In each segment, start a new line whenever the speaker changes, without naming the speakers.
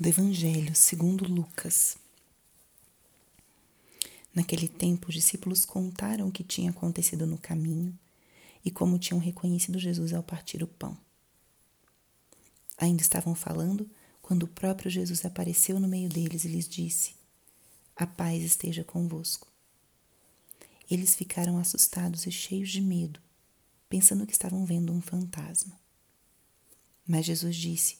do Evangelho segundo Lucas. Naquele tempo, os discípulos contaram o que tinha acontecido no caminho e como tinham reconhecido Jesus ao partir o pão. Ainda estavam falando quando o próprio Jesus apareceu no meio deles e lhes disse: A paz esteja convosco. Eles ficaram assustados e cheios de medo, pensando que estavam vendo um fantasma. Mas Jesus disse: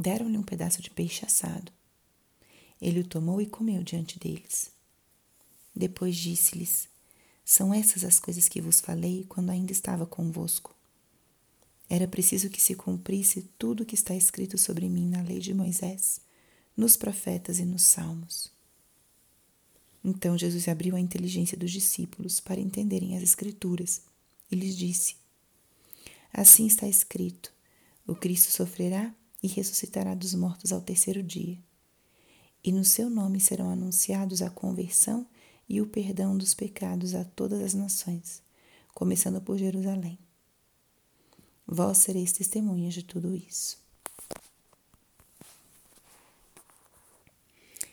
Deram-lhe um pedaço de peixe assado. Ele o tomou e comeu diante deles. Depois disse-lhes: São essas as coisas que vos falei quando ainda estava convosco. Era preciso que se cumprisse tudo o que está escrito sobre mim na lei de Moisés, nos profetas e nos salmos. Então Jesus abriu a inteligência dos discípulos para entenderem as Escrituras e lhes disse: Assim está escrito: o Cristo sofrerá e ressuscitará dos mortos ao terceiro dia. E no seu nome serão anunciados a conversão e o perdão dos pecados a todas as nações, começando por Jerusalém. Vós sereis testemunhas de tudo isso.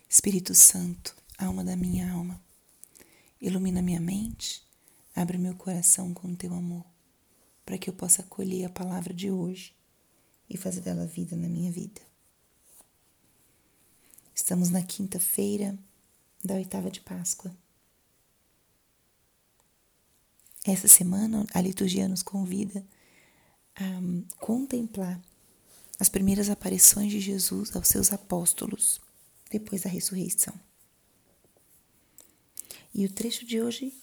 Espírito Santo, alma da minha alma, ilumina minha mente, abre meu coração com teu amor, para que eu possa acolher a palavra de hoje e fazer dela vida na minha vida. Estamos na quinta-feira da oitava de Páscoa. Essa semana a liturgia nos convida a contemplar as primeiras aparições de Jesus aos seus apóstolos depois da ressurreição. E o trecho de hoje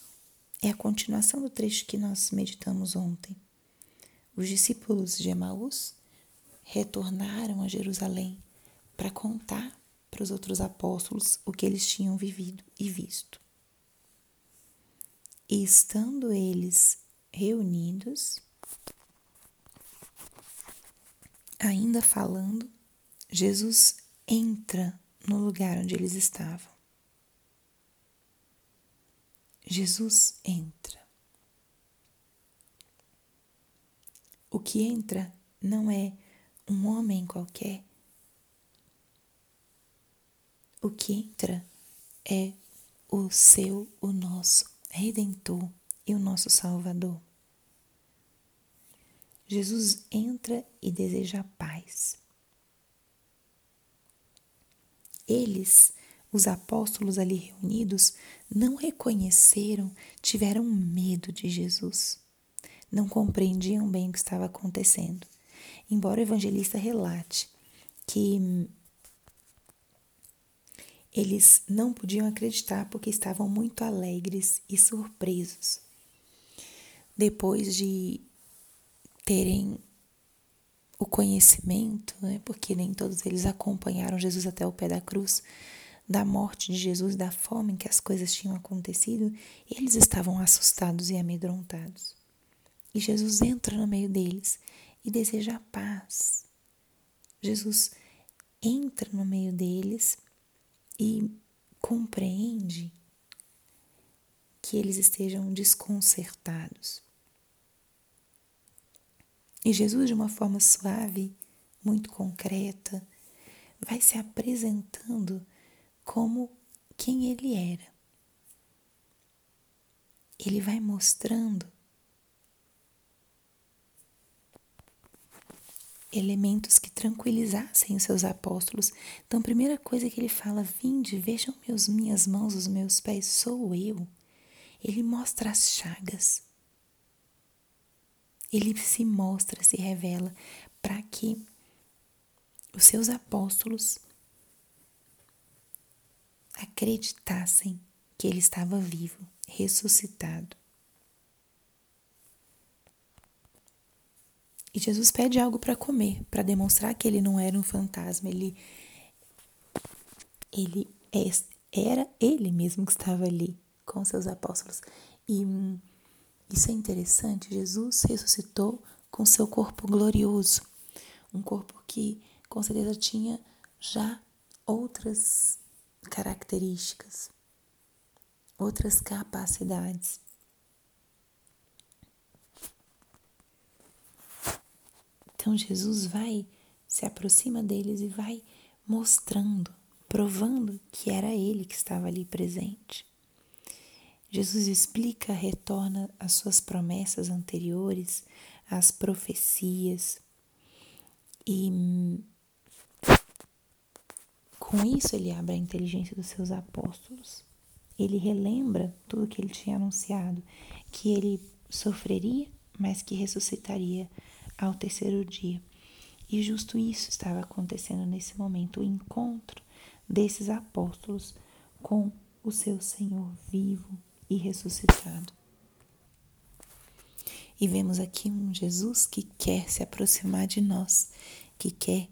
é a continuação do trecho que nós meditamos ontem. Os discípulos de Emaús retornaram a Jerusalém para contar para os outros apóstolos o que eles tinham vivido e visto. E estando eles reunidos, ainda falando, Jesus entra no lugar onde eles estavam. Jesus entra. O que entra não é um homem qualquer, o que entra é o seu, o nosso Redentor e o nosso Salvador. Jesus entra e deseja paz. Eles, os apóstolos ali reunidos, não reconheceram, tiveram medo de Jesus. Não compreendiam bem o que estava acontecendo embora o evangelista relate que eles não podiam acreditar porque estavam muito alegres e surpresos. Depois de terem o conhecimento, né, porque nem todos eles acompanharam Jesus até o pé da cruz, da morte de Jesus, da forma em que as coisas tinham acontecido, eles estavam assustados e amedrontados. E Jesus entra no meio deles e deseja paz. Jesus entra no meio deles e compreende que eles estejam desconcertados. E Jesus, de uma forma suave, muito concreta, vai se apresentando como quem ele era. Ele vai mostrando elementos que tranquilizassem os seus apóstolos. Então, a primeira coisa que ele fala: Vinde, vejam meus, minhas mãos, os meus pés, sou eu. Ele mostra as chagas. Ele se mostra, se revela para que os seus apóstolos acreditassem que ele estava vivo, ressuscitado. E Jesus pede algo para comer, para demonstrar que ele não era um fantasma, ele ele é, era ele mesmo que estava ali com seus apóstolos. E isso é interessante, Jesus ressuscitou com seu corpo glorioso, um corpo que com certeza tinha já outras características, outras capacidades. Então Jesus vai, se aproxima deles e vai mostrando, provando que era ele que estava ali presente. Jesus explica, retorna às suas promessas anteriores, às profecias, e com isso ele abre a inteligência dos seus apóstolos. Ele relembra tudo que ele tinha anunciado, que ele sofreria, mas que ressuscitaria ao terceiro dia. E justo isso estava acontecendo nesse momento, o encontro desses apóstolos com o seu Senhor vivo e ressuscitado. E vemos aqui um Jesus que quer se aproximar de nós, que quer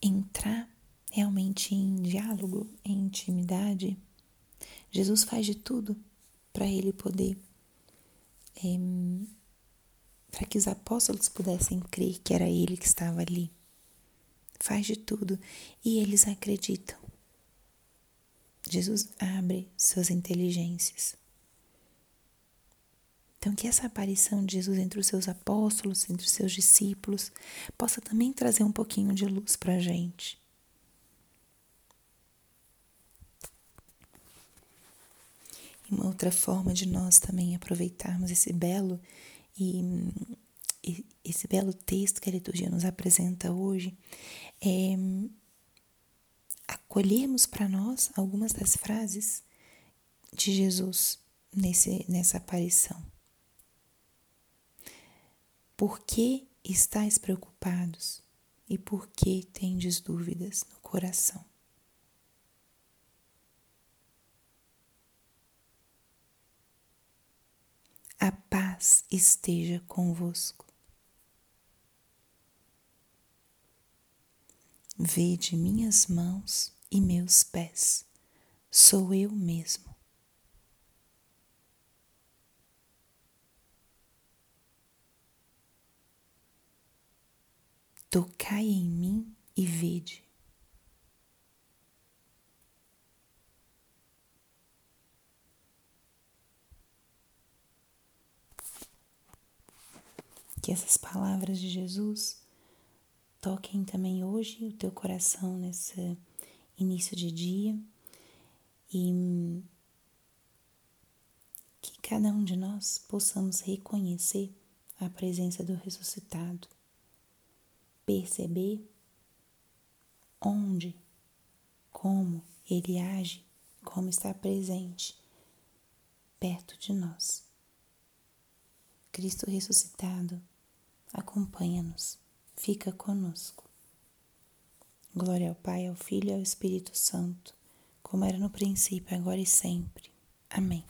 entrar realmente em diálogo, em intimidade. Jesus faz de tudo para ele poder, é, para que os apóstolos pudessem crer que era ele que estava ali. Faz de tudo e eles acreditam. Jesus abre suas inteligências. Então, que essa aparição de Jesus entre os seus apóstolos, entre os seus discípulos, possa também trazer um pouquinho de luz para a gente. E uma outra forma de nós também aproveitarmos esse belo e, e esse belo texto que a liturgia nos apresenta hoje é acolhermos para nós algumas das frases de Jesus nesse, nessa aparição. Por que estáis preocupados e por que tendes dúvidas no coração? A paz esteja convosco. Vede minhas mãos e meus pés, sou eu mesmo. Tocai em mim e vede. Que essas palavras de Jesus toquem também hoje o teu coração nesse início de dia e que cada um de nós possamos reconhecer a presença do ressuscitado perceber onde, como ele age, como está presente perto de nós. Cristo ressuscitado, acompanha-nos, fica conosco. Glória ao Pai, ao Filho e ao Espírito Santo, como era no princípio, agora e sempre. Amém.